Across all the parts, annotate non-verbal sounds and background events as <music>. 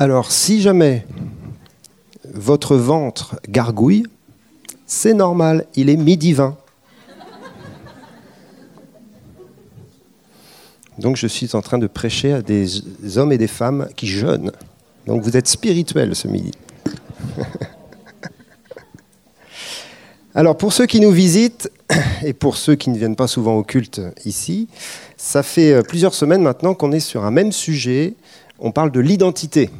Alors, si jamais votre ventre gargouille, c'est normal, il est midi 20. Donc je suis en train de prêcher à des hommes et des femmes qui jeûnent. Donc vous êtes spirituels ce midi. <laughs> Alors pour ceux qui nous visitent et pour ceux qui ne viennent pas souvent au culte ici, ça fait euh, plusieurs semaines maintenant qu'on est sur un même sujet. On parle de l'identité.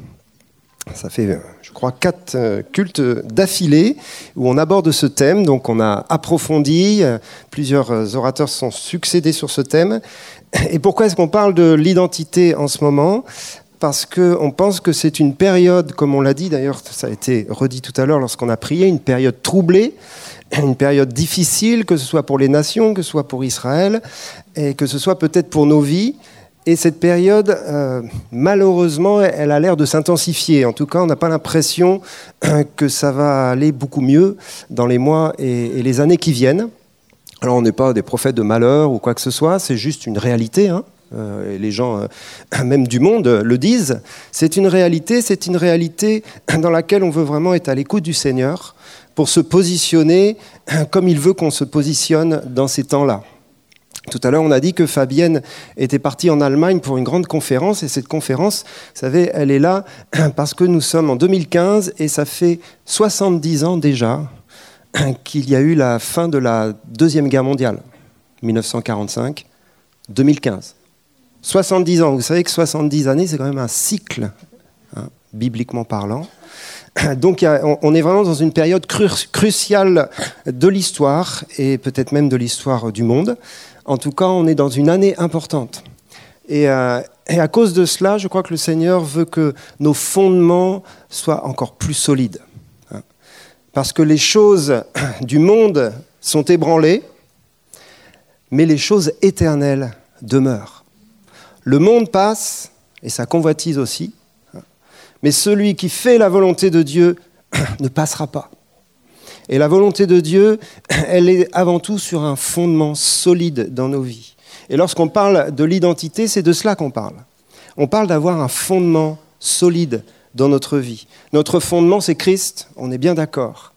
Ça fait, euh, je crois, quatre euh, cultes d'affilée où on aborde ce thème. Donc on a approfondi, plusieurs orateurs se sont succédés sur ce thème. Et pourquoi est-ce qu'on parle de l'identité en ce moment? Parce qu'on pense que c'est une période, comme on l'a dit d'ailleurs, ça a été redit tout à l'heure lorsqu'on a prié, une période troublée, une période difficile, que ce soit pour les nations, que ce soit pour Israël, et que ce soit peut-être pour nos vies. Et cette période, euh, malheureusement, elle a l'air de s'intensifier. En tout cas, on n'a pas l'impression que ça va aller beaucoup mieux dans les mois et, les années qui viennent. Alors, on n'est pas des prophètes de malheur ou quoi que ce soit, c'est juste une réalité. Hein. Euh, et les gens, euh, même du monde, le disent. C'est une réalité, c'est une réalité dans laquelle on veut vraiment être à l'écoute du Seigneur pour se positionner comme il veut qu'on se positionne dans ces temps-là. Tout à l'heure, on a dit que Fabienne était partie en Allemagne pour une grande conférence, et cette conférence, vous savez, elle est là <clears throat> parce que nous sommes en 2015, et ça fait 70 ans déjà <clears throat> qu'il y a eu la fin de la Deuxième Guerre mondiale, 1945, 2015. 70 ans, vous savez que 70 années, c'est quand même un cycle, hein, bibliquement parlant. <clears throat> Donc on est vraiment dans une période cruciale de l'histoire et peut-être même de l'histoire du monde. En tout cas, on est dans une année importante. Et, euh, et, à cause de cela, je crois que le Seigneur veut que nos fondements soient encore plus solides. Hein. Parce que les choses du monde sont ébranlées, mais les choses éternelles demeurent. Le monde passe, et sa convoitise aussi, mais celui qui fait la volonté de Dieu <clears throat> ne passera pas. Et la volonté de Dieu, <clears throat> elle est avant tout sur un fondement solide dans nos vies. Et lorsqu'on parle de l'identité, c'est de cela qu'on parle. On parle d'avoir un fondement solide dans notre vie. Notre fondement, c'est Christ, on est bien d'accord.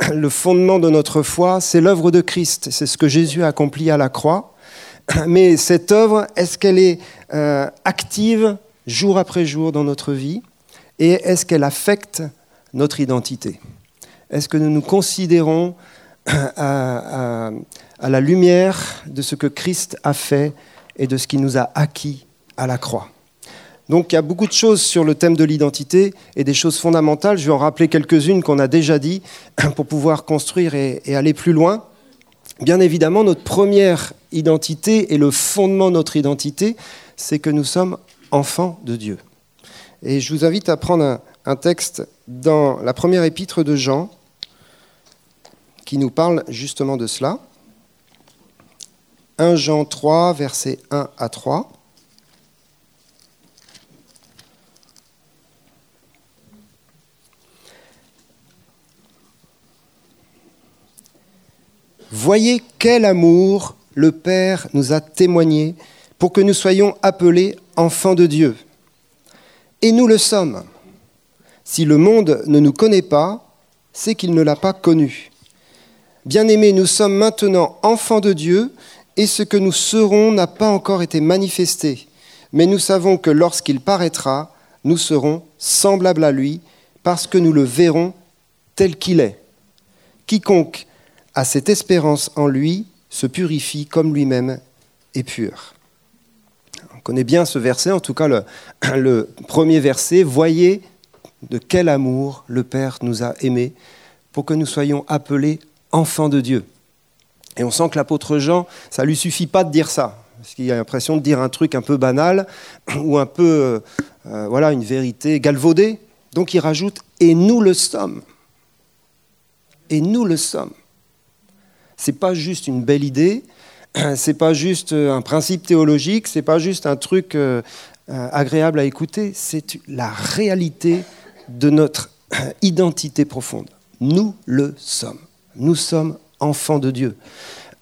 <clears throat> Le fondement de notre foi, c'est l'œuvre de Christ, c'est ce que Jésus a accompli à la croix. <clears throat> Mais cette œuvre, est-ce qu'elle est, euh, active jour après jour dans notre vie? Et est-ce qu'elle affecte notre identité? Est-ce que nous nous considérons à, la lumière de ce que Christ a fait et de ce qu'il nous a acquis à la croix? Donc il y a beaucoup de choses sur le thème de l'identité et des choses fondamentales. Je vais en rappeler quelques-unes qu'on a déjà dit <clears throat> pour pouvoir construire et, et, aller plus loin. Bien évidemment, notre première identité et le fondement de notre identité, c'est que nous sommes enfants de Dieu. Et je vous invite à prendre un, texte dans la première épître de Jean qui nous parle justement de cela. 1 Jean 3, versets 1 à 3. Voyez quel amour le Père nous a témoigné pour que nous soyons appelés enfants de Dieu. Et nous le sommes. Si le monde ne nous connaît pas, c'est qu'il ne l'a pas connu. Bien-aimés, nous sommes maintenant enfants de Dieu, et ce que nous serons n'a pas encore été manifesté. Mais nous savons que lorsqu'il paraîtra, nous serons semblables à lui, parce que nous le verrons tel qu'il est. Quiconque a cette espérance en lui se purifie comme lui-même est pur connaît bien ce verset, en tout cas le, <clears throat> le premier verset. Voyez de quel amour le Père nous a aimés pour que nous soyons appelés enfants de Dieu. Et on sent que l'apôtre Jean, ça lui suffit pas de dire ça, parce qu'il a l'impression de dire un truc un peu banal <clears throat> ou un peu, euh, euh, voilà, une vérité galvaudée. Donc il rajoute et nous le sommes. Et nous le sommes. C'est pas juste une belle idée, <clears throat> c'est pas juste un principe théologique, c'est pas juste un truc euh, euh, agréable à écouter, c'est la réalité de notre <clears throat> identité profonde. Nous le sommes. Nous sommes enfants de Dieu.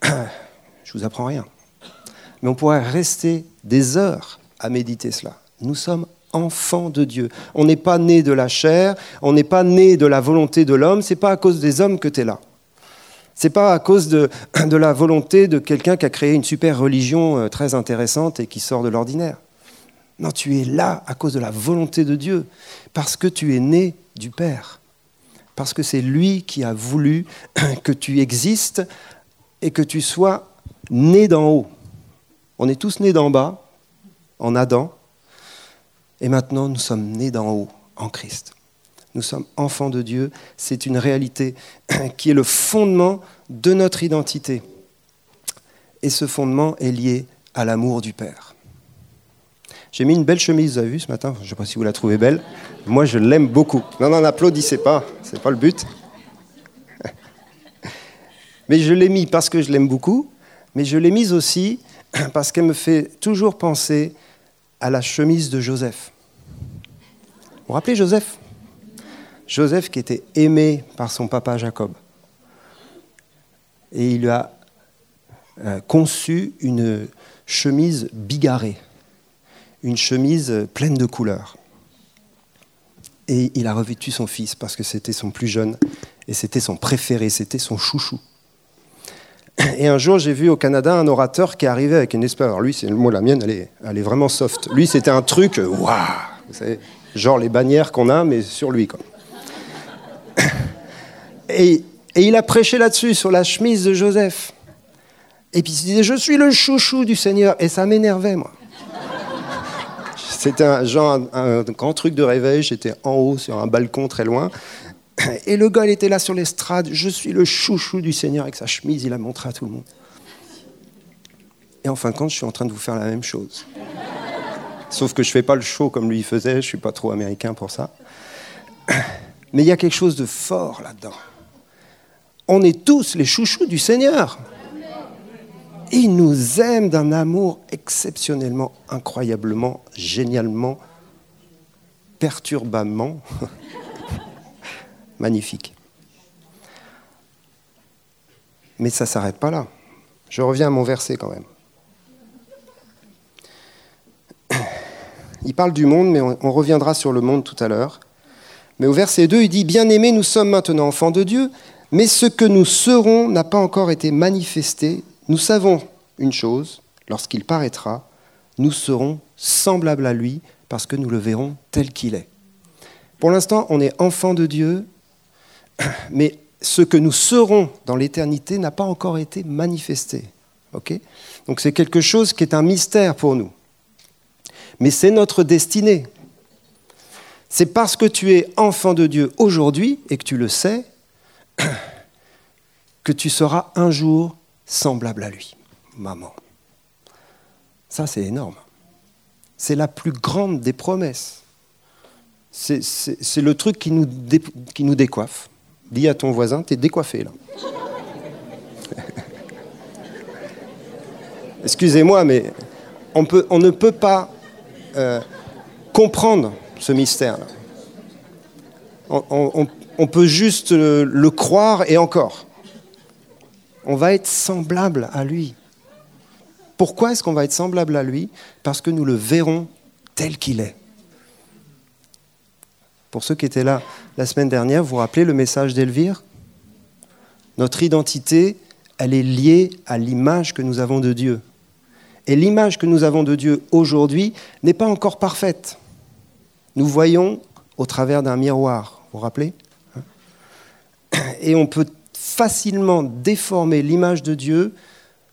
<clears throat> Je vous apprends rien. Mais on pourrait rester des heures à méditer cela. Nous sommes enfant de Dieu. On n'est pas né de la chair, on n'est pas né de la volonté de l'homme, c'est pas à cause des hommes que tu es là. C'est pas à cause de, <clears throat> de la volonté de quelqu'un qui a créé une super religion euh, très intéressante et qui sort de l'ordinaire. Non, tu es là à cause de la volonté de Dieu, parce que tu es né du Père, parce que c'est lui qui a voulu <clears throat> que tu existes et que tu sois né d'en haut. On est tous nés d'en bas, en Adam, et maintenant nous sommes nés d'en haut, en Christ. Nous sommes enfants de Dieu, c'est une réalité <clears throat> qui est le fondement de notre identité. Et ce fondement est lié à l'amour du Père. J'ai mis une belle chemise, vous avez vu ce matin Je ne sais pas si vous la trouvez belle. Moi, je l'aime beaucoup. Non, non, n'applaudissez pas, ce n'est pas le but. <laughs> Mais je l'ai mis parce que je l'aime beaucoup, mais je l'ai mise aussi <clears throat> parce qu'elle me fait toujours penser à la chemise de Joseph. Vous vous rappelez Joseph? Joseph qui était aimé par son papa Jacob. Et il a euh, conçu une chemise bigarrée, une chemise pleine de couleurs. Et il a revêtu son fils parce que c'était son plus jeune et c'était son préféré, c'était son chouchou. Et un jour, j'ai vu au Canada un orateur qui arrivait avec une espèce. Alors lui, c'est la mienne, elle est, elle est vraiment soft. Lui, c'était un truc, euh, waouh, vous savez, genre les bannières qu'on a, mais sur lui, quoi. <coughs> Et, et il a prêché là-dessus, sur la chemise de Joseph. Et puis il disait, je suis le chouchou du Seigneur. Et ça m'énervait, moi. C'était un, genre, un grand truc de réveil. J'étais en haut, sur un balcon très loin. <clears throat> Et le gars, il était là sur l'estrade. Je suis le chouchou du Seigneur avec sa chemise. Il a montré à tout le monde. Et en fin de compte, je suis en train de vous faire la même chose. Sauf que je ne fais pas le show comme lui faisait. Je suis pas trop américain pour ça. <clears throat> Mais il y a quelque chose de fort là-dedans. On est tous les chouchous du Seigneur. Il nous aime d'un amour exceptionnellement, incroyablement, génialement, perturbamment <laughs> magnifique. Mais ça ne s'arrête pas là. Je reviens à mon verset quand même. <clears throat> Il parle du monde, mais on, reviendra sur le monde tout à l'heure. Mais au verset 2, il dit, Bien-aimés, nous sommes maintenant enfants de Dieu, mais ce que nous serons n'a pas encore été manifesté. Nous savons une chose, lorsqu'il paraîtra, nous serons semblables à lui, parce que nous le verrons tel qu'il est. Pour l'instant, on est enfants de Dieu, <coughs> mais ce que nous serons dans l'éternité n'a pas encore été manifesté. Donc c'est quelque chose qui est un mystère pour nous. Mais c'est notre destinée. C'est parce que tu es enfant de Dieu aujourd'hui et que tu le sais <coughs> que tu seras un jour semblable à lui, maman. Ça, c'est énorme. C'est la plus grande des promesses. C'est le truc qui nous, qui nous décoiffe. Dis à ton voisin, t'es décoiffé là. <laughs> Excusez-moi, mais on, peut, on, ne peut pas euh, comprendre ce mystère-là. On, peut juste le croire et encore. On va être semblable à lui. Pourquoi est-ce qu'on va être semblable à lui? Parce que nous le verrons tel qu'il est. Pour ceux qui étaient là la semaine dernière, vous vous rappelez le message d'Elvire? Notre identité, elle est liée à l'image que nous avons de Dieu. Et l'image que nous avons de Dieu aujourd'hui n'est pas encore parfaite. Nous voyons au travers d'un miroir, vous vous rappelez? Et on peut facilement déformer l'image de Dieu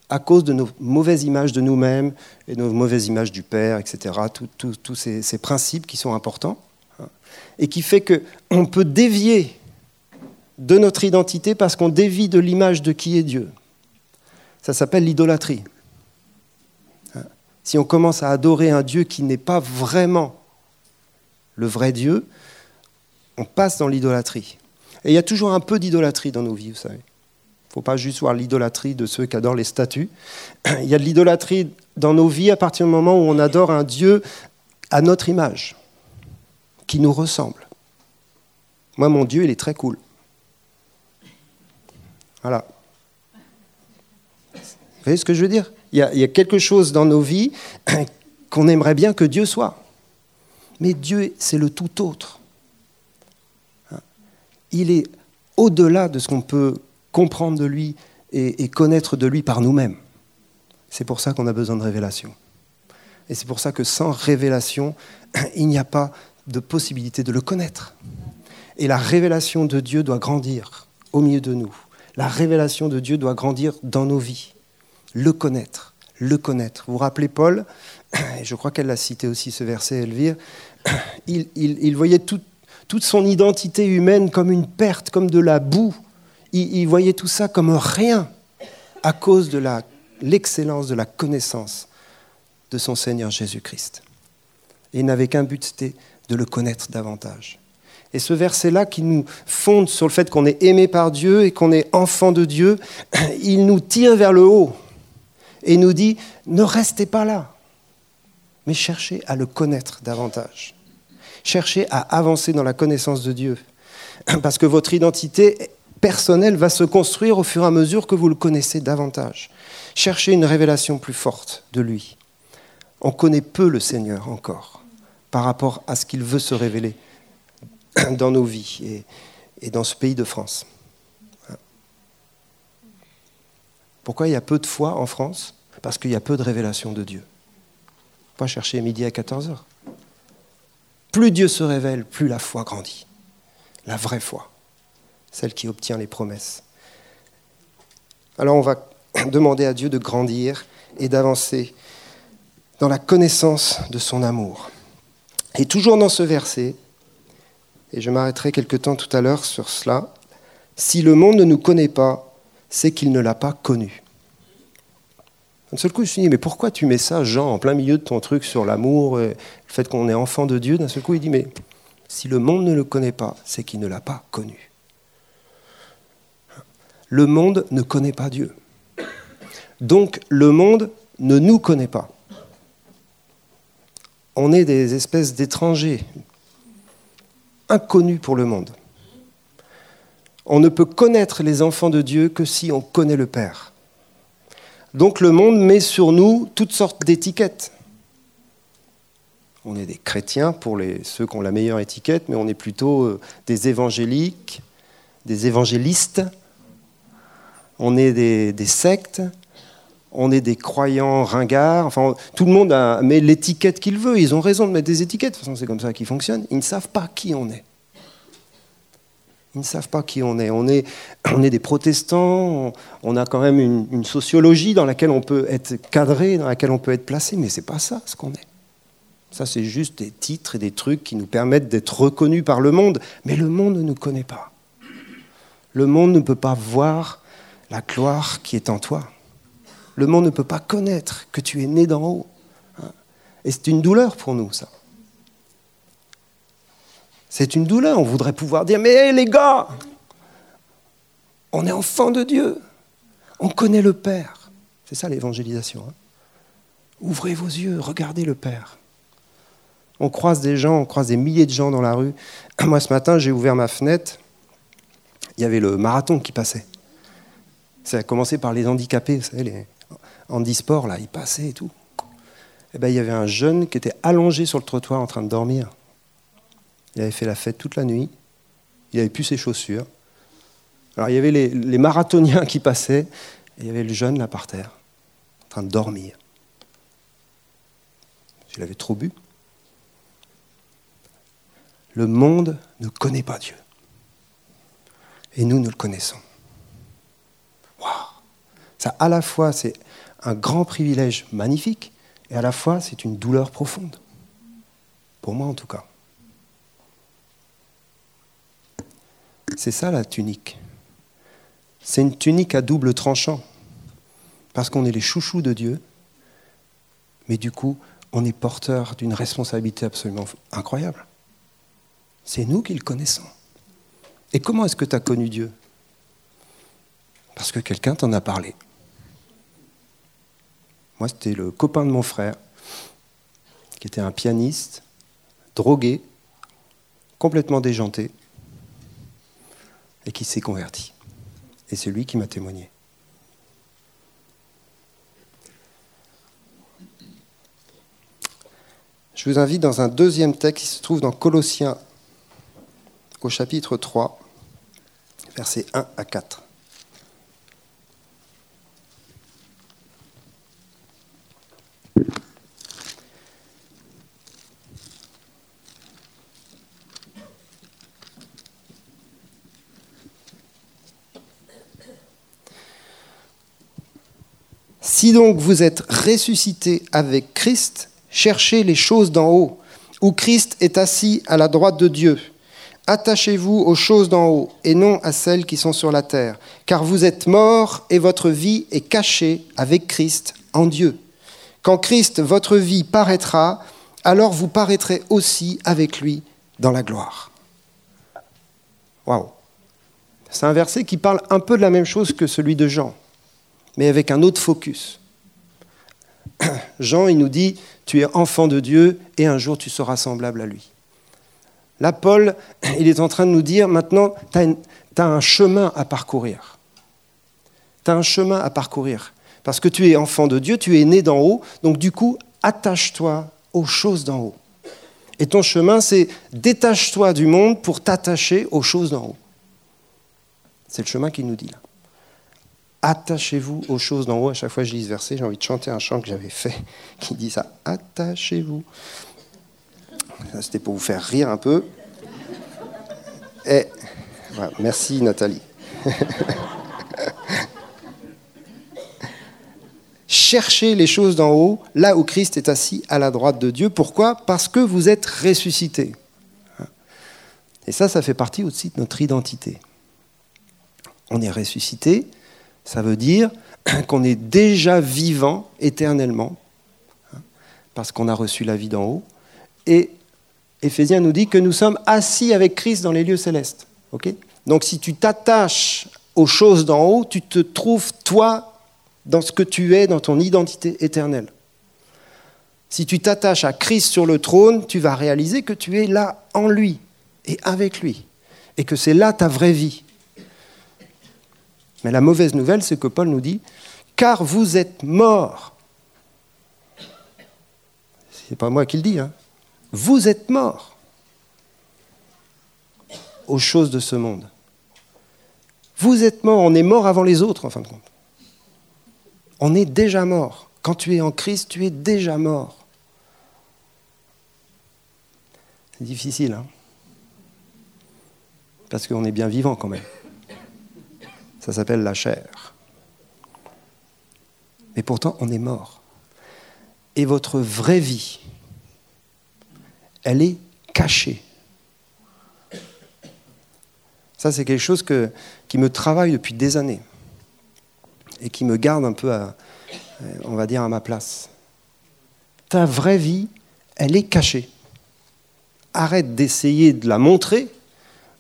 à cause de nos mauvaises images de nous-mêmes et nos mauvaises images du Père, etc. Tous ces principes qui sont importants et qui fait qu'on peut dévier de notre identité parce qu'on dévie de l'image de qui est Dieu. Ça s'appelle l'idolâtrie. Si on commence à adorer un Dieu qui n'est pas vraiment le vrai Dieu, on passe dans l'idolâtrie. Et il y a toujours un peu d'idolâtrie dans nos vies, vous savez. Il ne faut pas juste voir l'idolâtrie de ceux qui adorent les statues. <clears throat> Il y a de l'idolâtrie dans nos vies à partir du moment où on adore un Dieu à notre image qui nous ressemble. Moi, mon Dieu, il est très cool. Voilà. Vous voyez ce que je veux dire? Il y, a, quelque chose dans nos vies <clears throat> qu'on aimerait bien que Dieu soit. Mais Dieu, c'est le tout autre. Il est au-delà de ce qu'on peut comprendre de lui et, connaître de lui par nous-mêmes. C'est pour ça qu'on a besoin de révélation. Et c'est pour ça que sans révélation, <clears throat> il n'y a pas de possibilité de le connaître. Et la révélation de Dieu doit grandir au milieu de nous. La révélation de Dieu doit grandir dans nos vies. Le connaître, le connaître. Vous rappelez Paul, <clears throat> et je crois qu'elle l'a cité aussi ce verset, Elvire, <clears throat> il, voyait toute son identité humaine comme une perte, comme de la boue. Il, voyait tout ça comme rien à cause de l'excellence de la connaissance de son Seigneur Jésus-Christ. Il n'avait qu'un but, c'était de le connaître davantage. Et ce verset-là qui nous fonde sur le fait qu'on est aimé par Dieu et qu'on est enfant de Dieu, <clears throat> il nous tire vers le haut et nous dit, ne restez pas là, mais cherchez à le connaître davantage. Cherchez à avancer dans la connaissance de Dieu. <clears throat> Parce que votre identité personnelle va se construire au fur et à mesure que vous le connaissez davantage. Cherchez une révélation plus forte de lui. On connaît peu le Seigneur encore par rapport à ce qu'il veut se révéler <clears throat> dans nos vies et, dans ce pays de France. Pourquoi il y a peu de foi en France? Parce qu'il y a peu de révélation de Dieu. Pas chercher midi à 14h. Plus Dieu se révèle, plus la foi grandit. La vraie foi, celle qui obtient les promesses. Alors on va <clears throat> demander à Dieu de grandir et d'avancer dans la connaissance de son amour. Et toujours dans ce verset, et je m'arrêterai quelque temps tout à l'heure sur cela, si le monde ne nous connaît pas, c'est qu'il ne l'a pas connu. Un seul coup, je me dit, mais pourquoi tu mets ça, Jean, en plein milieu de ton truc sur l'amour, le fait qu'on est enfant de Dieu? D'un seul coup, il dit, mais si le monde ne le connaît pas, c'est qu'il ne l'a pas connu. Le monde ne connaît pas Dieu. Donc le monde ne nous connaît pas. On est des espèces d'étrangers, inconnu pour le monde. On ne peut connaître les enfants de Dieu que si on connaît le Père. Donc le monde met sur nous toutes sortes d'étiquettes. On est des chrétiens pour ceux qui ont la meilleure étiquette, mais on est plutôt euh, des évangéliques, des évangélistes, on est des, des sectes, on est des croyants ringards. Enfin, tout le monde met l'étiquette qu'il veut. Ils ont raison de mettre des étiquettes. De toute façon, c'est comme ça qu'ils fonctionnent. Ils ne savent pas qui on est. Ils ne savent pas qui on est. On est, <clears throat> on est des protestants. On a quand même une, sociologie dans laquelle on peut être cadré, dans laquelle on peut être placé. Mais c'est pas ça ce qu'on est. Ça, c'est juste des titres et des trucs qui nous permettent d'être reconnus par le monde. Mais le monde ne nous connaît pas. Le monde ne peut pas voir la gloire qui est en toi. Le monde ne peut pas connaître que tu es né d'en haut. Hein. Et c'est une douleur pour nous, ça. C'est une douleur. On voudrait pouvoir dire, mais les gars, on est enfant de Dieu. On connaît le Père. C'est ça l'évangélisation. Hein. Ouvrez vos yeux, regardez le Père. On croise des gens, on croise des milliers de gens dans la rue. <clears throat> Moi, ce matin, j'ai ouvert ma fenêtre. Il y avait le marathon qui passait. Ça a commencé par les handicapés, vous savez, les, handisport, là, il passait et tout. Et eh ben, il y avait un jeune qui était allongé sur le trottoir en train de dormir. Il avait fait la fête toute la nuit. Il n'avait plus ses chaussures. Alors il y avait les, marathoniens qui passaient, et il y avait le jeune là par terre, en train de dormir. Il avait trop bu. Le monde ne connaît pas Dieu. Et nous, nous le connaissons. Waouh Ça, à la fois, c'est un grand privilège magnifique, et à la fois c'est une douleur profonde. Pour moi en tout cas. C'est ça la tunique. C'est une tunique à double tranchant, parce qu'on est les chouchous de Dieu, mais du coup, on est porteur d'une responsabilité absolument incroyable. C'est nous qui le connaissons. Et comment est-ce que tu as connu Dieu? Parce que quelqu'un t'en a parlé. Moi, c'était le copain de mon frère, qui était un pianiste, drogué, complètement déjanté, et qui s'est converti. Et c'est lui qui m'a témoigné. Je vous invite dans un deuxième texte qui se trouve dans Colossiens au chapitre 3, versets 1 à 4. Si donc vous êtes ressuscité avec Christ, cherchez les choses d'en haut, où Christ est assis à la droite de Dieu. Attachez-vous aux choses d'en haut et non à celles qui sont sur la terre, car vous êtes morts et votre vie est cachée avec Christ en Dieu. Quand Christ, votre vie, paraîtra, alors vous paraîtrez aussi avec lui dans la gloire. Waouh! C'est un verset qui parle un peu de la même chose que celui de Jean mais avec un autre focus. <clears throat> Jean, il nous dit, tu es enfant de Dieu et un jour tu seras semblable à lui. Là, Paul, <clears throat> il est en train de nous dire, maintenant, tu as, un chemin à parcourir. Tu as un chemin à parcourir. Parce que tu es enfant de Dieu, tu es né d'en haut, donc du coup, attache-toi aux choses d'en haut. Et ton chemin, c'est détache-toi du monde pour t'attacher aux choses d'en haut. C'est le chemin qu'il nous dit là. Attachez-vous aux choses d'en haut. À chaque fois que je lis ce verset, j'ai envie de chanter un chant que j'avais fait <laughs> qui dit ça. Attachez-vous. C'était pour vous faire rire un peu. Merci Nathalie. <laughs> Cherchez les choses d'en haut, là où Christ est assis à la droite de Dieu. Pourquoi? Parce que vous êtes ressuscités. Et ça, ça fait partie aussi de notre identité. On est ressuscité, ça veut dire <clears throat> qu'on est déjà vivant éternellement, hein, parce qu'on a reçu la vie d'en haut. Et Éphésiens nous dit que nous sommes assis avec Christ dans les lieux célestes. Donc si tu t'attaches aux choses d'en haut, tu te trouves toi dans ce que tu es, dans ton identité éternelle. Si tu t'attaches à Christ sur le trône, tu vas réaliser que tu es là en lui et avec lui, et que c'est là ta vraie vie. Mais la mauvaise nouvelle, c'est que Paul nous dit, car vous êtes morts. C'est pas moi qui le dis, hein. Vous êtes morts aux choses de ce monde. Vous êtes morts, on est mort avant les autres en fin de compte. On est déjà mort. Quand tu es en Christ, tu es déjà mort. C'est difficile, hein Parce qu'on est bien vivant quand même. Ça s'appelle la chair. Mais pourtant, on est mort. Et votre vraie vie, elle est cachée. Ça, c'est quelque chose qui me travaille depuis des années et qui me garde un peu, à, on va dire, à ma place. Ta vraie vie, elle est cachée. Arrête d'essayer de la montrer,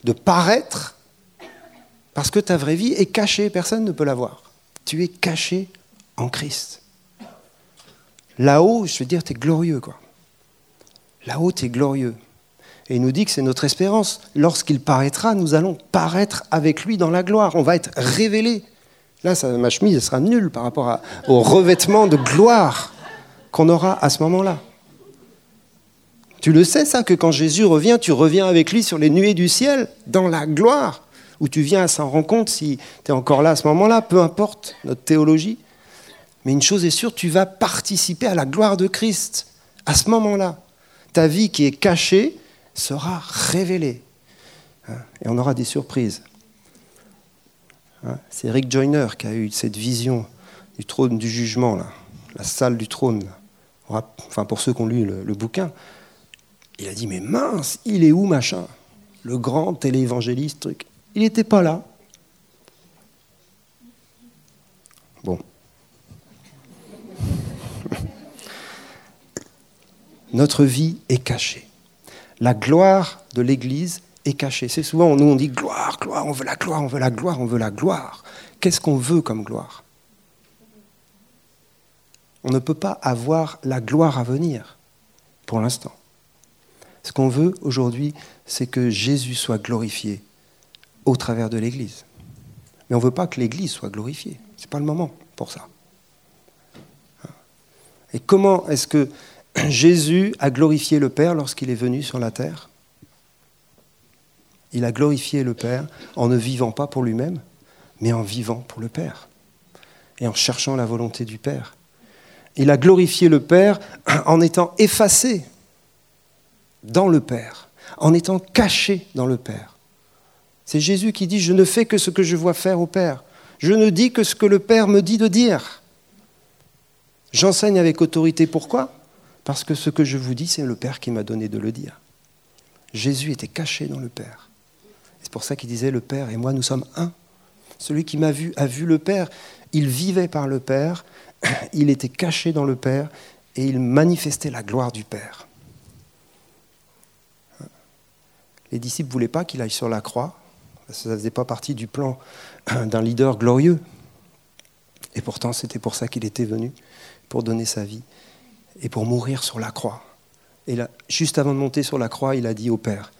de paraître, parce que ta vraie vie est cachée, personne ne peut la voir. Tu es caché en Christ. Là-haut, je veux dire, tu es glorieux, quoi. Là-haut, tu es glorieux. Et il nous dit que c'est notre espérance. Lorsqu'il paraîtra, nous allons paraître avec lui dans la gloire. On va être révélés. Là, ma chemise sera nulle par rapport au revêtement de gloire qu'on aura à ce moment-là. Tu le sais, ça, que quand Jésus revient, tu reviens avec lui sur les nuées du ciel, dans la gloire où tu viens à s'en rendre compte si tu es encore là à ce moment-là, peu importe notre théologie. Mais une chose est sûre, tu vas participer à la gloire de Christ à ce moment-là. Ta vie qui est cachée sera révélée. Hein, et on aura des surprises. Hein, c'est Rick Joyner qui a eu cette vision du trône du jugement, là, la salle du trône. Enfin, pour ceux qui ont lu le, le bouquin, il a dit Mais mince, il est où machin? Le grand téléévangéliste, truc. Il n'était pas là. Bon. <laughs> Notre vie est cachée. La gloire de l'Église est cachée. C'est souvent, nous on dit gloire, gloire, on veut la gloire, on veut la gloire, on veut la gloire. Qu'est-ce qu'on veut comme gloire? On ne peut pas avoir la gloire à venir pour l'instant. Ce qu'on veut aujourd'hui, c'est que Jésus soit glorifié au travers de l'Église. Mais on ne veut pas que l'Église soit glorifiée. Ce n'est pas le moment pour ça. Et comment est-ce que <clears throat> Jésus a glorifié le Père lorsqu'il est venu sur la terre? Il a glorifié le Père en ne vivant pas pour lui-même, mais en vivant pour le Père et en cherchant la volonté du Père. Il a glorifié le Père <clears throat> en étant effacé dans le Père, en étant caché dans le Père. C'est Jésus qui dit, je ne fais que ce que je vois faire au Père. Je ne dis que ce que le Père me dit de dire. J'enseigne avec autorité. Pourquoi? Parce que ce que je vous dis, c'est le Père qui m'a donné de le dire. Jésus était caché dans le Père. C'est pour ça qu'il disait, le Père et moi, nous sommes un. Celui qui m'a vu a vu le Père. Il vivait par le Père, <clears throat> il était caché dans le Père et il manifestait la gloire du Père. Les disciples ne voulaient pas qu'il aille sur la croix, ça ne faisait pas partie du plan <clears throat> d'un leader glorieux. Et pourtant, c'était pour ça qu'il était venu, pour donner sa vie et pour mourir sur la croix. Et là, juste avant de monter sur la croix, il a dit au Père,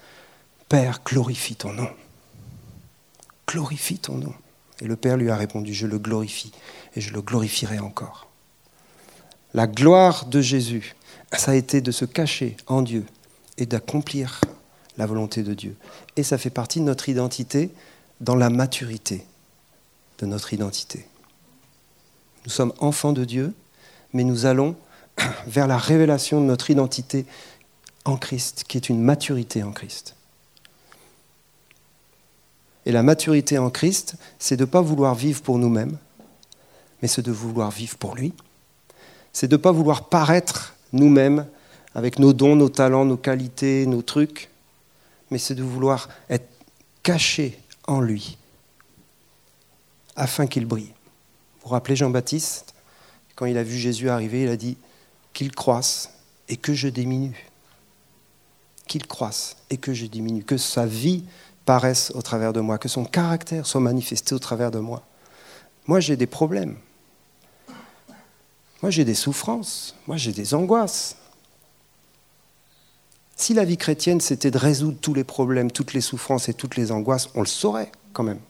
Père, glorifie ton nom. Glorifie ton nom. Et le Père lui a répondu, je le glorifie et je le glorifierai encore. La gloire de Jésus, ça a été de se cacher en Dieu et d'accomplir la volonté de Dieu. Et ça fait partie de notre identité dans la maturité de notre identité. Nous sommes enfants de Dieu, mais nous allons <clears throat> vers la révélation de notre identité en Christ, qui est une maturité en Christ. Et la maturité en Christ, c'est de ne pas vouloir vivre pour nous-mêmes, mais c'est de vouloir vivre pour lui. C'est de ne pas vouloir paraître nous-mêmes avec nos dons, nos talents, nos qualités, nos trucs, mais c'est de vouloir être caché en lui, afin qu'il brille. Vous vous rappelez Jean-Baptiste, quand il a vu Jésus arriver, il a dit qu'il croisse et que je diminue. Qu'il croisse et que je diminue, que sa vie paraisse au travers de moi, que son caractère soit manifesté au travers de moi. Moi, j'ai des problèmes. Moi, j'ai des souffrances. Moi, j'ai des angoisses. Si la vie chrétienne, c'était de résoudre tous les problèmes, toutes les souffrances et toutes les angoisses, on le saurait quand même.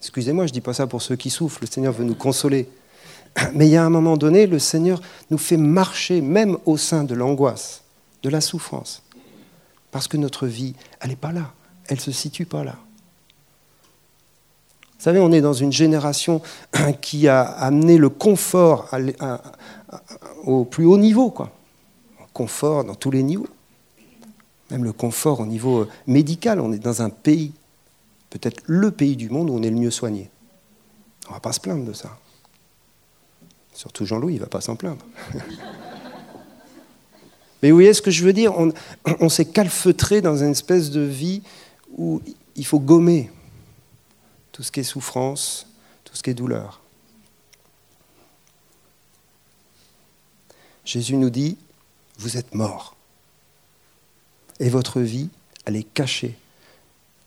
Excusez-moi, je ne dis pas ça pour ceux qui souffrent. Le Seigneur veut nous consoler. <clears throat> Mais il y a un moment donné, le Seigneur nous fait marcher même au sein de l'angoisse, de la souffrance. Parce que notre vie, elle n'est pas là. Elle ne se situe pas là. Vous savez, on est dans une génération <clears throat> qui a amené le confort au plus haut niveau. Quoi. Confort dans tous les niveaux. Même le confort au niveau médical. On est dans un pays, peut-être le pays du monde où on est le mieux soigné. On ne va pas se plaindre de ça. Surtout Jean-Louis, il ne va pas s'en plaindre. <laughs> Mais vous voyez ce que je veux dire? On, s'est calfeutré dans une espèce de vie où il faut gommer tout ce qui est souffrance, tout ce qui est douleur. Jésus nous dit, vous êtes morts. Et votre vie, elle est cachée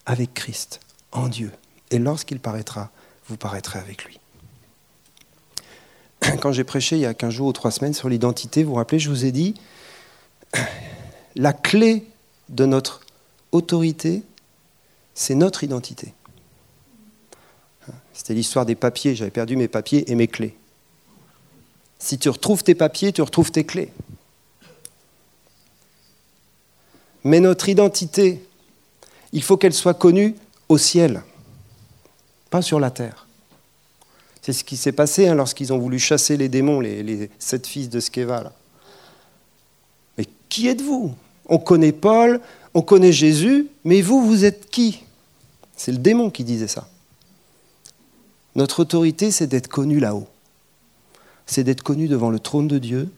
avec Christ, en Dieu. Et lorsqu'il paraîtra, vous paraîtrez avec lui. <clears throat> Quand j'ai prêché il y a 15 jours ou 3 semaines sur l'identité, vous vous rappelez, je vous ai dit, <clears throat> la clé de notre autorité, c'est notre identité. C'était l'histoire des papiers. J'avais perdu mes papiers et mes clés. Si tu retrouves tes papiers, tu retrouves tes clés. Mais notre identité, il faut qu'elle soit connue au ciel, pas sur la terre. C'est ce qui s'est passé hein, lorsqu'ils ont voulu chasser les démons, les, sept fils de Skeva. Mais qui êtes-vous? On connaît Paul, on connaît Jésus, mais vous, vous êtes qui? C'est le démon qui disait ça. Notre autorité, c'est d'être connu là-haut. C'est d'être connu devant le trône de Dieu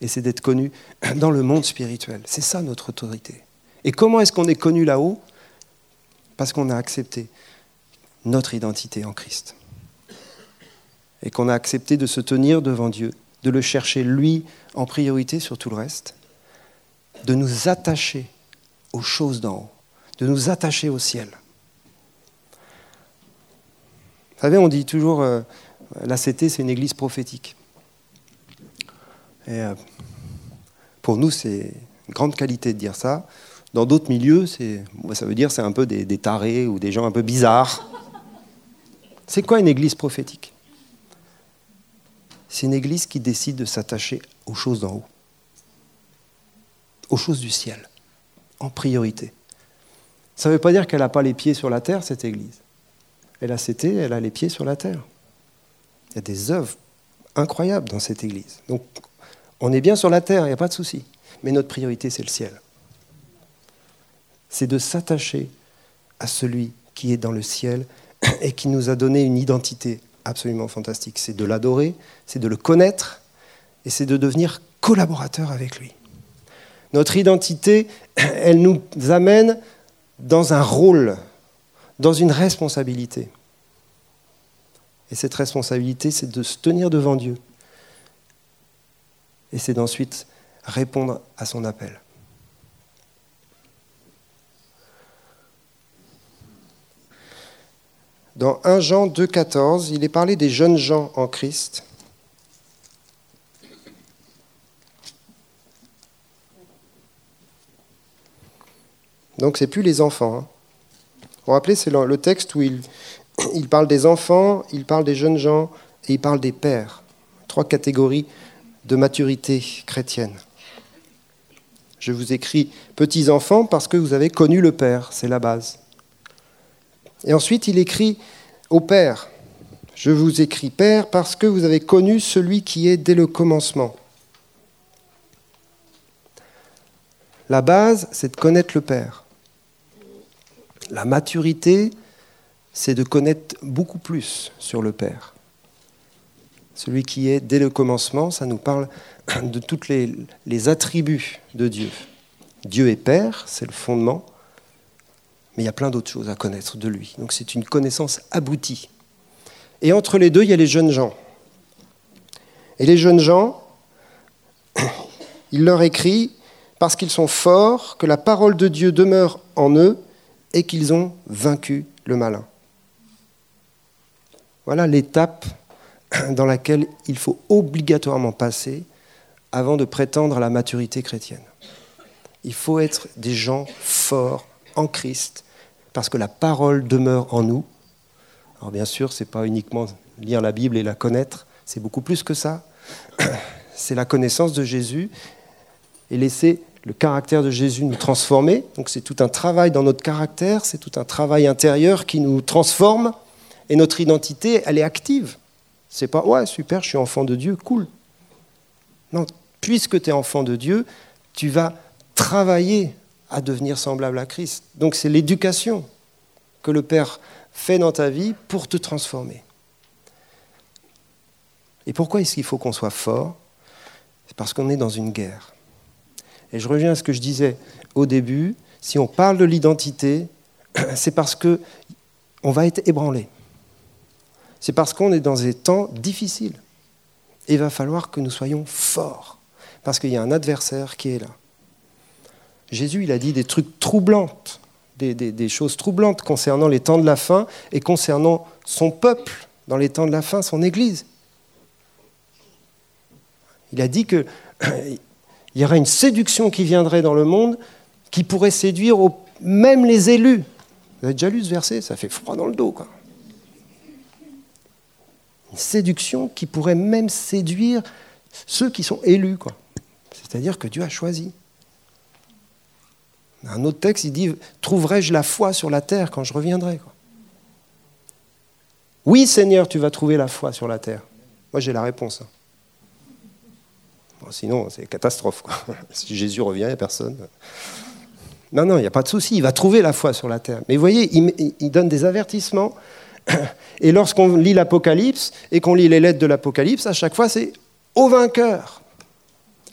et c'est d'être connu <clears throat> dans le monde spirituel. C'est ça notre autorité. Et comment est-ce qu'on est connu là-haut? Parce qu'on a accepté notre identité en Christ. Et qu'on a accepté de se tenir devant Dieu, de le chercher lui en priorité sur tout le reste, de nous attacher aux choses d'en haut, de nous attacher au ciel. Vous savez, on dit toujours, euh, l'ACT, c'est une église prophétique. Et euh, pour nous, c'est une grande qualité de dire ça. Dans d'autres milieux, ça veut dire c'est un peu des, tarés ou des gens un peu bizarres. C'est quoi une église prophétique? C'est une église qui décide de s'attacher aux choses d'en haut, aux choses du ciel, en priorité. Ça ne veut pas dire qu'elle n'a pas les pieds sur la terre, cette église. Elle a cité, elle a les pieds sur la terre. Il y a des œuvres incroyables dans cette église. Donc, on est bien sur la terre, il n'y a pas de souci. Mais notre priorité, c'est le ciel. C'est de s'attacher à celui qui est dans le ciel <clears throat> et qui nous a donné une identité absolument fantastique. C'est de l'adorer, c'est de le connaître et c'est de devenir collaborateur avec lui. Notre identité, <clears throat> elle nous amène dans un rôle, dans une responsabilité. Et cette responsabilité, c'est de se tenir devant Dieu. Et c'est d'ensuite répondre à son appel. Dans 1 Jean 2,14, il est parlé des jeunes gens en Christ. Donc c'est plus les enfants. Hein. Vous vous rappelez, c'est le texte où il, il parle des enfants, il parle des jeunes gens et il parle des pères. Trois catégories de maturité chrétienne. Je vous écris petits enfants parce que vous avez connu le Père, c'est la base. Et ensuite, il écrit au Père. Je vous écris Père parce que vous avez connu celui qui est dès le commencement. La base, c'est de connaître le Père. La maturité, c'est de connaître beaucoup plus sur le Père. Celui qui est dès le commencement, ça nous parle de tous les, les attributs de Dieu. Dieu est Père, c'est le fondement mais il y a plein d'autres choses à connaître de lui. Donc c'est une connaissance aboutie. Et entre les deux, il y a les jeunes gens. Et les jeunes gens, <clears throat> il leur écrit, parce qu'ils sont forts, que la parole de Dieu demeure en eux et qu'ils ont vaincu le malin. Voilà l'étape <clears throat> dans laquelle il faut obligatoirement passer avant de prétendre à la maturité chrétienne. Il faut être des gens forts en Christ parce que la parole demeure en nous. Alors bien sûr, ce n'est pas uniquement lire la Bible et la connaître, c'est beaucoup plus que ça. <clears throat> C'est la connaissance de Jésus et laisser le caractère de Jésus nous transformer. Donc c'est tout un travail dans notre caractère, c'est tout un travail intérieur qui nous transforme et notre identité, elle est active. C'est pas ouais, super, je suis enfant de Dieu, cool. Non, puisque tu es enfant de Dieu, tu vas travailler à devenir semblable à Christ. Donc c'est l'éducation que le Père fait dans ta vie pour te transformer. Et pourquoi est-ce qu'il faut qu'on soit fort? C'est parce qu'on est dans une guerre. Et je reviens à ce que je disais au début, si on parle de l'identité, <clears throat> c'est parce que on va être ébranlé. C'est parce qu'on est dans des temps difficiles. Et il va falloir que nous soyons forts, parce qu'il y a un adversaire qui est là. Jésus, il a dit des trucs troublantes, des, choses troublantes concernant les temps de la fin et concernant son peuple dans les temps de la fin, son Église. Il a dit qu'il <clears throat> y aurait une séduction qui viendrait dans le monde qui pourrait séduire même les élus. Vous avez déjà lu ce verset? Ça fait froid dans le dos. Quoi. Une séduction qui pourrait même séduire ceux qui sont élus. C'est-à-dire que Dieu a choisi. Un autre texte, il dit Trouverai-je la foi sur la terre quand je reviendrai Oui, Seigneur, tu vas trouver la foi sur la terre. Moi, j'ai la réponse. Hein. sinon, c'est catastrophe. <laughs> Si Jésus revient, il n'y a personne. Non, non, il n'y a pas de souci. Il va trouver la foi sur la terre. Mais vous voyez, il, il donne des avertissements. <clears throat> Et lorsqu'on lit l'Apocalypse et qu'on lit les lettres de l'Apocalypse, à chaque fois, c'est au vainqueur,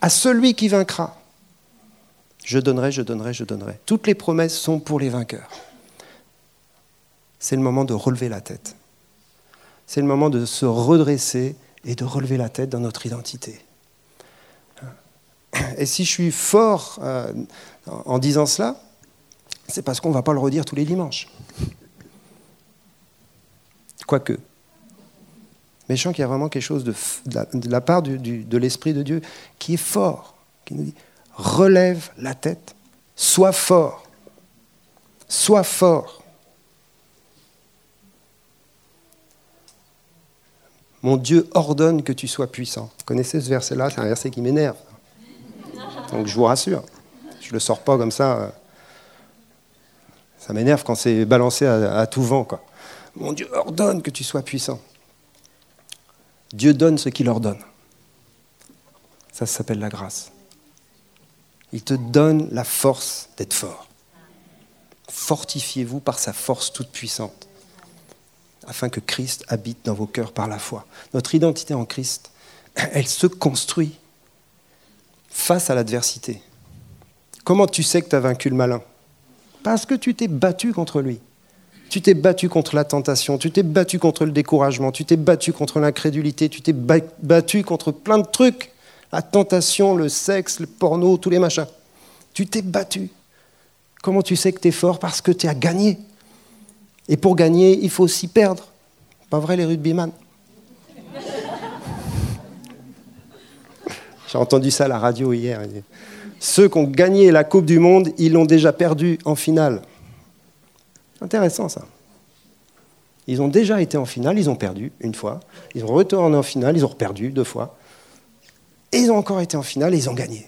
à celui qui vaincra. Je donnerai, je donnerai, je donnerai. Toutes les promesses sont pour les vainqueurs. C'est le moment de relever la tête. C'est le moment de se redresser et de relever la tête dans notre identité. Et si je suis fort euh, en disant cela, c'est parce qu'on ne va pas le redire tous les dimanches. Quoique. Mais je sens qu'il y a vraiment quelque chose de, de la, part de l'Esprit de Dieu qui est fort, qui nous dit relève la tête, sois fort, sois fort. Mon Dieu ordonne que tu sois puissant. Vous connaissez ce verset-là? C'est un verset qui m'énerve. Donc je vous rassure. Je ne le sors pas comme ça. Ça m'énerve quand c'est balancé à, tout vent. Quoi. Mon Dieu ordonne que tu sois puissant. Dieu donne ce qu'il ordonne. Ça s'appelle la grâce. Il te donne la force d'être fort. Fortifiez-vous par sa force toute puissante, afin que Christ habite dans vos cœurs par la foi. Notre identité en Christ, <clears throat> elle se construit face à l'adversité. Comment tu sais que tu as vaincu le malin? Parce que tu t'es battu contre lui. Tu t'es battu contre la tentation, tu t'es battu contre le découragement, tu t'es battu contre l'incrédulité, tu t'es battu contre plein de trucs la tentation, le sexe, le porno, tous les machins. Tu t'es battu. Comment tu sais que tu es fort Parce que tu as gagné. Et pour gagner, il faut aussi perdre. Pas vrai les rugbyman <laughs> J'ai entendu ça à la radio hier. Ceux qui ont gagné la Coupe du Monde, ils l'ont déjà perdu en finale. Intéressant ça. Ils ont déjà été en finale, ils ont perdu une fois. Ils ont retourné en finale, ils ont perdu deux fois. Et ils ont encore été en finale et ils ont gagné.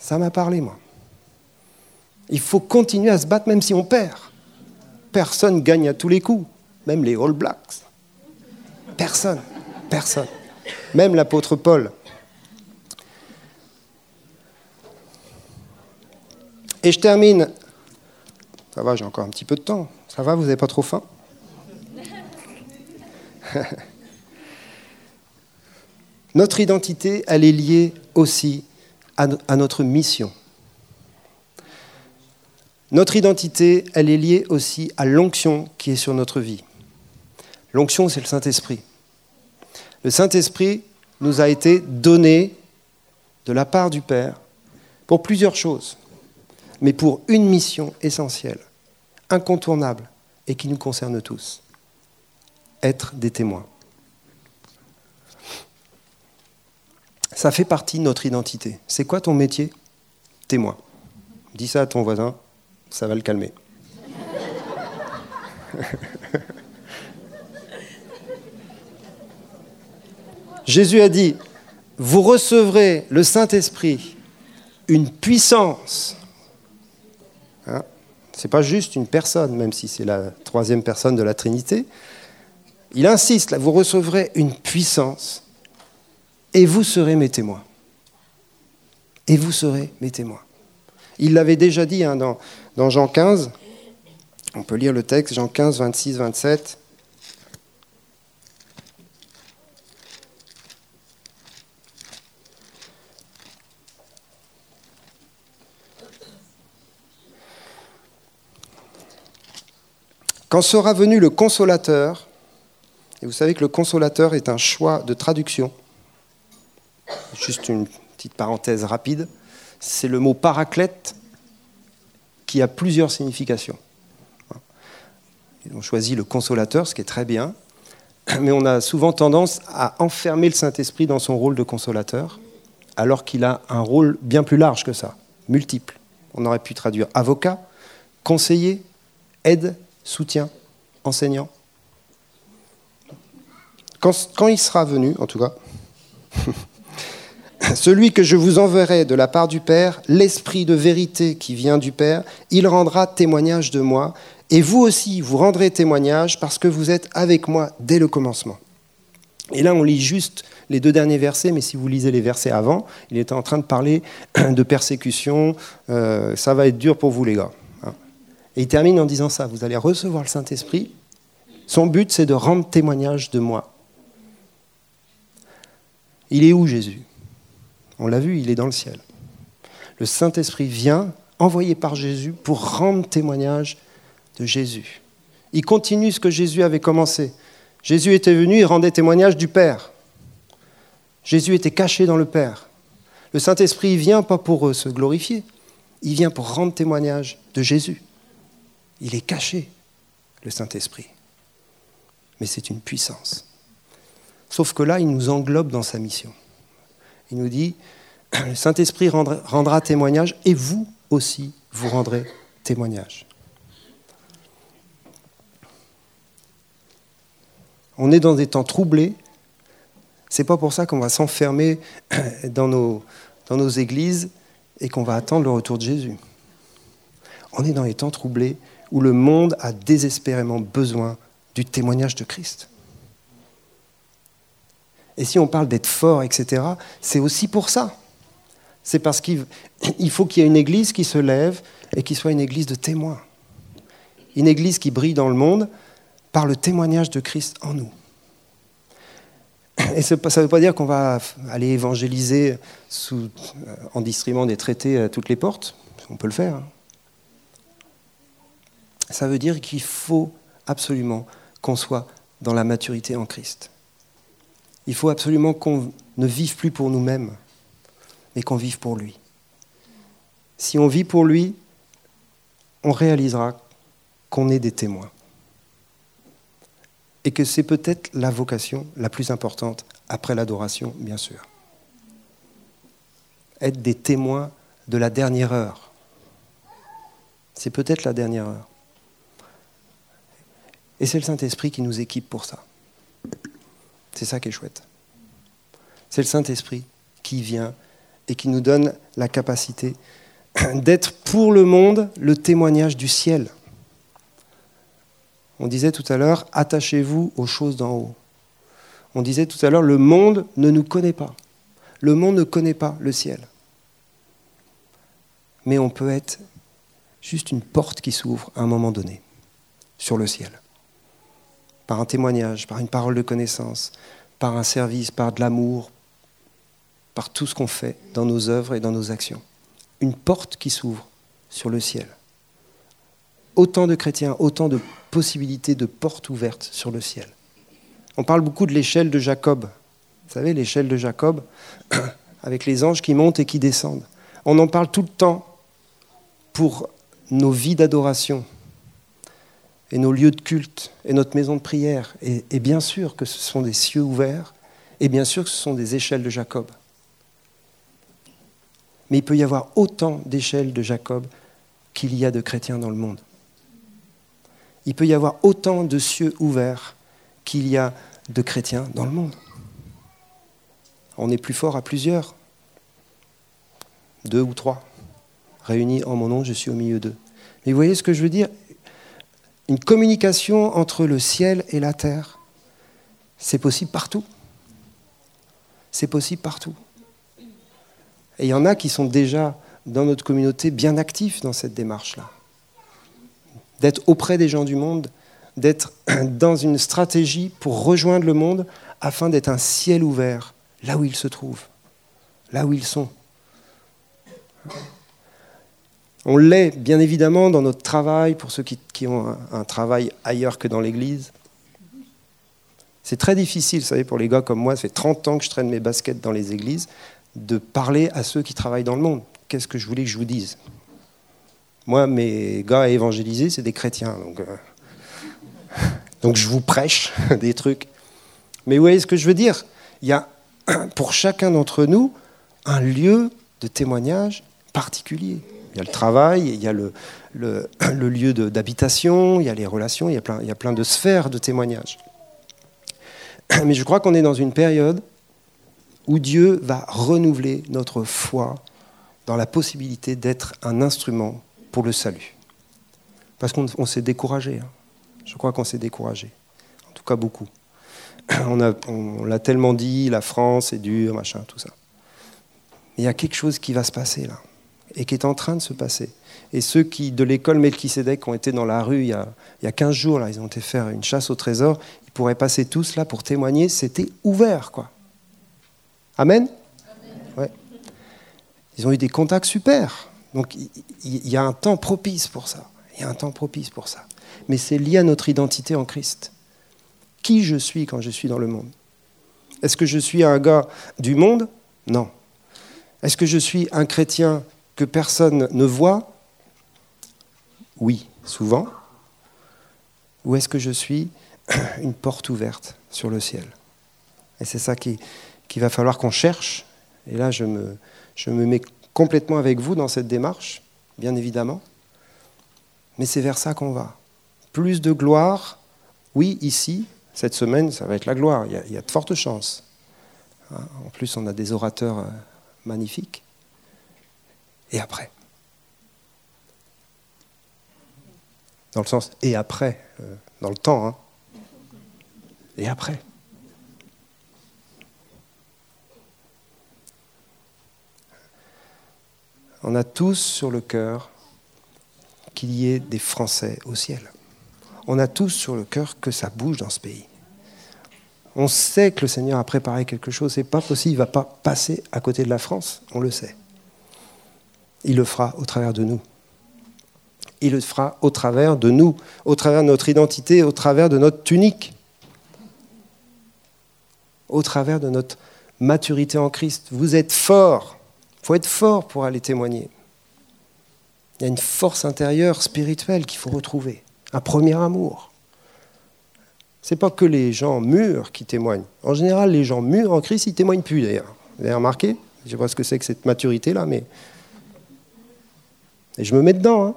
Ça m'a parlé, moi. Il faut continuer à se battre même si on perd. Personne gagne à tous les coups, même les All Blacks. Personne, personne. Même l'apôtre Paul. Et je termine. Ça va, j'ai encore un petit peu de temps. Ça va, vous n'avez pas trop faim? <laughs> Notre identité, elle est liée aussi à, notre mission. Notre identité, elle est liée aussi à l'onction qui est sur notre vie. L'onction, c'est le Saint-Esprit. Le Saint-Esprit nous a été donné de la part du Père pour plusieurs choses, mais pour une mission essentielle, incontournable et qui nous concerne tous, être des témoins. Ça fait partie de notre identité. C'est quoi ton métier? Témoin. Dis ça à ton voisin, ça va le calmer. <laughs> Jésus a dit, vous recevrez le Saint-Esprit, une puissance. Hein? Ce n'est pas juste une personne, même si c'est la troisième personne de la Trinité. Il insiste, là, vous recevrez une puissance et vous serez mes témoins. Et vous serez mes témoins. Il l'avait déjà dit hein, dans, dans Jean 15. On peut lire le texte, Jean 15, 26, 27. Quand sera venu le consolateur, et vous savez que le consolateur est un choix de traduction, Juste une petite parenthèse rapide. C'est le mot paraclète qui a plusieurs significations. Ils ont choisi le consolateur, ce qui est très bien, mais on a souvent tendance à enfermer le Saint-Esprit dans son rôle de consolateur, alors qu'il a un rôle bien plus large que ça, multiple. On aurait pu traduire avocat, conseiller, aide, soutien, enseignant. Quand, quand il sera venu, en tout cas, <laughs> <laughs> Celui que je vous enverrai de la part du Père, l'Esprit de vérité qui vient du Père, il rendra témoignage de moi, et vous aussi, vous rendrez témoignage parce que vous êtes avec moi dès le commencement. Et là, on lit juste les deux derniers versets, mais si vous lisez les versets avant, il était en train de parler <clears throat> de persécution, euh, ça va être dur pour vous les gars. Hein. Et il termine en disant ça, vous allez recevoir le Saint-Esprit, son but c'est de rendre témoignage de moi. Il est où Jésus? On l'a vu, il est dans le ciel. Le Saint-Esprit vient, envoyé par Jésus, pour rendre témoignage de Jésus. Il continue ce que Jésus avait commencé. Jésus était venu, il rendait témoignage du Père. Jésus était caché dans le Père. Le Saint-Esprit vient pas pour se glorifier, il vient pour rendre témoignage de Jésus. Il est caché, le Saint-Esprit. Mais c'est une puissance. Sauf que là, il nous englobe dans sa mission. Il nous dit, <clears throat> le Saint-Esprit rendra, témoignage et vous aussi, vous rendrez témoignage. On est dans des temps troublés. C'est pas pour ça qu'on va s'enfermer <clears throat> dans nos, dans nos églises et qu'on va attendre le retour de Jésus. On est dans les temps troublés où le monde a désespérément besoin du témoignage de Christ. Et si on parle d'être fort, etc., c'est aussi pour ça. C'est parce qu'il <coughs> faut qu'il y ait une église qui se lève et qui soit une église de témoins. Une église qui brille dans le monde par le témoignage de Christ en nous. Et ça ne veut pas dire qu'on va aller évangéliser euh, en distribuant des traités à toutes les portes. On peut le faire. Hein. Ça veut dire qu'il faut absolument qu'on soit dans la maturité en Christ. Il faut absolument qu'on ne vive plus pour nous-mêmes, mais qu'on vive pour lui. Si on vit pour lui, on réalisera qu'on est des témoins. Et que c'est peut-être la vocation la plus importante après l'adoration, bien sûr. Être des témoins de la dernière heure. C'est peut-être la dernière heure. Et c'est le Saint-Esprit qui nous équipe pour ça. C'est ça qui est chouette. C'est le Saint-Esprit qui vient et qui nous donne la capacité <clears throat> d'être pour le monde le témoignage du ciel. On disait tout à l'heure, attachez-vous aux choses d'en haut. On disait tout à l'heure, le monde ne nous connaît pas. Le monde ne connaît pas le ciel. Mais on peut être juste une porte qui s'ouvre à un moment donné sur le ciel. Par un témoignage, par une parole de connaissance, par un service, par de l'amour, par tout ce qu'on fait dans nos œuvres et dans nos actions. Une porte qui s'ouvre sur le ciel. Autant de chrétiens, autant de possibilités de portes ouvertes sur le ciel. On parle beaucoup de l'échelle de Jacob. Vous savez, l'échelle de Jacob, <coughs> avec les anges qui montent et qui descendent. On en parle tout le temps pour nos vies d'adoration et nos lieux de culte et notre maison de prière. Et, bien sûr que ce sont des cieux ouverts et bien sûr que ce sont des échelles de Jacob mais il peut y avoir autant d'échelles de Jacob qu'il y a de chrétiens dans le monde. Il peut y avoir autant de cieux ouverts qu'il y a de chrétiens dans le monde. On est plus fort à plusieurs, deux ou trois, réunis en mon nom, je suis au milieu d'eux. Mais vous voyez ce que je veux dire? Une communication entre le ciel et la terre, c'est possible partout. C'est possible partout. Et il y en a qui sont déjà dans notre communauté bien actifs dans cette démarche-là. D'être auprès des gens du monde, d'être <clears throat> dans une stratégie pour rejoindre le monde afin d'être un ciel ouvert là où ils se trouvent, là où ils sont. On l'est bien évidemment dans notre travail, pour ceux qui, ont un, travail ailleurs que dans l'Église. C'est très difficile, vous savez, pour les gars comme moi, ça fait 30 ans que je traîne mes baskets dans les églises de parler à ceux qui travaillent dans le monde. Qu'est-ce que je voulais que je vous dise? Moi, mes gars à évangéliser, c'est des chrétiens. Donc, euh, <laughs> donc je vous prêche <laughs> des trucs. Mais vous voyez ce que je veux dire? Il y a <clears throat> pour chacun d'entre nous un lieu de témoignage particulier. Il y a le travail, il y a le, lieu d'habitation, il y a les relations, il y a, plein, de sphères de témoignage. Mais je crois qu'on est dans une période où Dieu va renouveler notre foi dans la possibilité d'être un instrument pour le salut. Parce qu'on s'est découragé. Hein. Je crois qu'on s'est découragé. En tout cas, beaucoup. <clears throat> On l'a tellement dit, la France est dure, machin, tout ça. Mais il y a quelque chose qui va se passer là, et qui est en train de se passer. Et ceux qui, de l'école Melchisedec, ont été dans la rue il y, a, il y a 15 jours, là, ils ont été faire une chasse au trésor, ils pourraient passer tous là pour témoigner, c'était ouvert, quoi. Amen, Ouais. Ils ont eu des contacts super. Donc il y a un temps propice pour ça. Il y a un temps propice pour ça. Mais c'est lié à notre identité en Christ. Qui je suis quand je suis dans le monde? Est-ce que je suis un gars du monde? Non. Est-ce que je suis un chrétien que personne ne voit Oui, souvent. Ou est-ce que je suis <clears throat> une porte ouverte sur le ciel? Et c'est ça qui, qu'il va falloir qu'on cherche. Et là, je me, je me mets complètement avec vous dans cette démarche, bien évidemment. Mais c'est vers ça qu'on va. Plus de gloire, oui, ici, Cette semaine, ça va être la gloire. Il y a, de fortes chances. Hein, en plus, on a des orateurs euh, magnifiques. Et après Dans le sens et après, euh, dans le temps. Hein. Et après On a tous sur le cœur qu'il y ait des Français au ciel. On a tous sur le cœur que ça bouge dans ce pays. On sait que le Seigneur a préparé quelque chose. C'est pas possible. Il va pas passer à côté de la France. On le sait. Il le fera au travers de nous. Il le fera au travers de nous, au travers de notre identité, au travers de notre tunique, au travers de notre maturité en Christ. Vous êtes forts. Il faut être fort pour aller témoigner. Il y a une force intérieure spirituelle qu'il faut retrouver, un premier amour. Ce n'est pas que les gens mûrs qui témoignent. En général, les gens mûrs en Christ, ils témoignent plus d'ailleurs. Vous avez remarqué? Je ne sais pas ce que c'est que cette maturité-là, mais. Et je me mets dedans. Hein.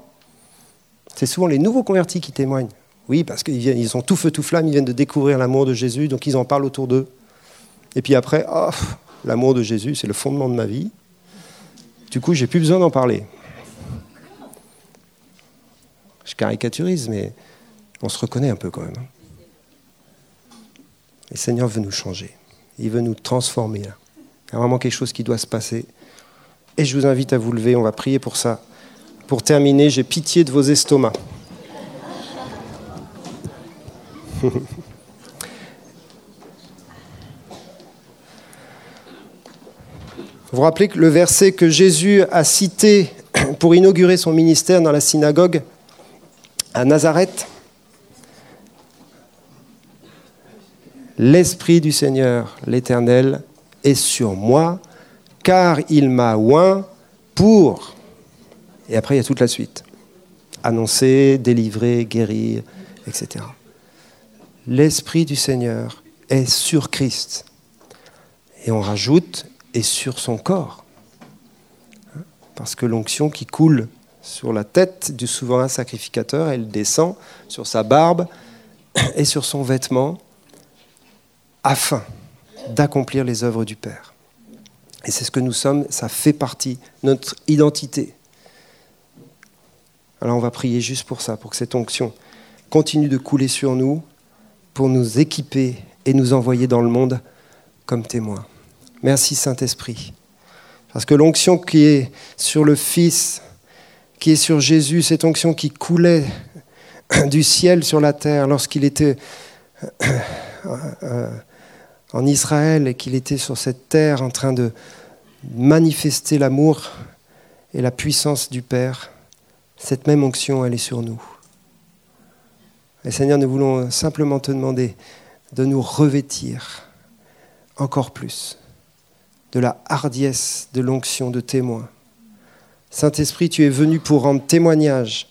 C'est souvent les nouveaux convertis qui témoignent. Oui, parce qu'ils sont tout feu, tout flamme, ils viennent de découvrir l'amour de Jésus, donc ils en parlent autour d'eux. Et puis après, oh, l'amour de Jésus, c'est le fondement de ma vie. Du coup, j'ai plus besoin d'en parler. Je caricaturise, mais on se reconnaît un peu quand même. Hein. Le Seigneur veut nous changer. Il veut nous transformer. Il y a vraiment quelque chose qui doit se passer. Et je vous invite à vous lever, on va prier pour ça. Pour terminer, j'ai pitié de vos estomacs. vous vous rappelez que le verset que Jésus a cité pour inaugurer son ministère dans la synagogue à Nazareth? L'Esprit du Seigneur, l'Éternel, est sur moi, car il m'a oint pour... Et après, il y a toute la suite. Annoncer, délivrer, guérir, etc. L'Esprit du Seigneur est sur Christ. Et on rajoute, et sur son corps. Parce que l'onction qui coule sur la tête du souverain sacrificateur, elle descend sur sa barbe et sur son vêtement afin d'accomplir les œuvres du Père. Et c'est ce que nous sommes, ça fait partie notre identité. Alors on va prier juste pour ça, pour que cette onction continue de couler sur nous, pour nous équiper et nous envoyer dans le monde comme témoins. Merci Saint-Esprit. Parce que l'onction qui est sur le Fils, qui est sur Jésus, cette onction qui coulait <coughs> du ciel sur la terre lorsqu'il était <coughs> en Israël et qu'il était sur cette terre en train de manifester l'amour et la puissance du Père, cette même onction, elle est sur nous. Et Seigneur, nous voulons simplement te demander de nous revêtir encore plus de la hardiesse de l'onction de témoin Saint-Esprit, tu es venu pour rendre témoignage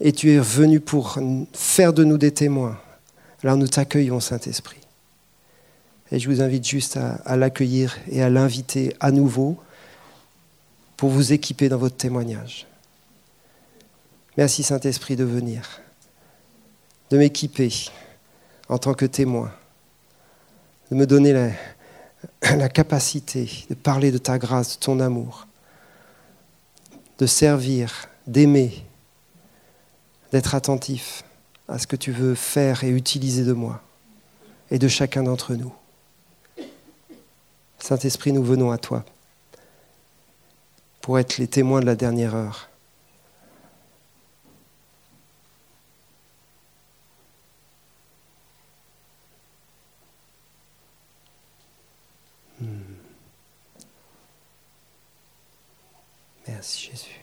et tu es venu pour faire de nous des témoins. Alors nous t'accueillons, Saint-Esprit. Et je vous invite juste à, à l'accueillir et à l'inviter à nouveau pour vous équiper dans votre témoignage. Merci, Saint-Esprit, de venir, de m'équiper en tant que témoin, de me donner <clears throat> la, capacité de parler de ta grâce, de ton amour de servir, d'aimer, d'être attentif à ce que tu veux faire et utiliser de moi et de chacun d'entre nous. Saint-Esprit, nous venons à toi pour être les témoins de la dernière heure. Merci Jésus.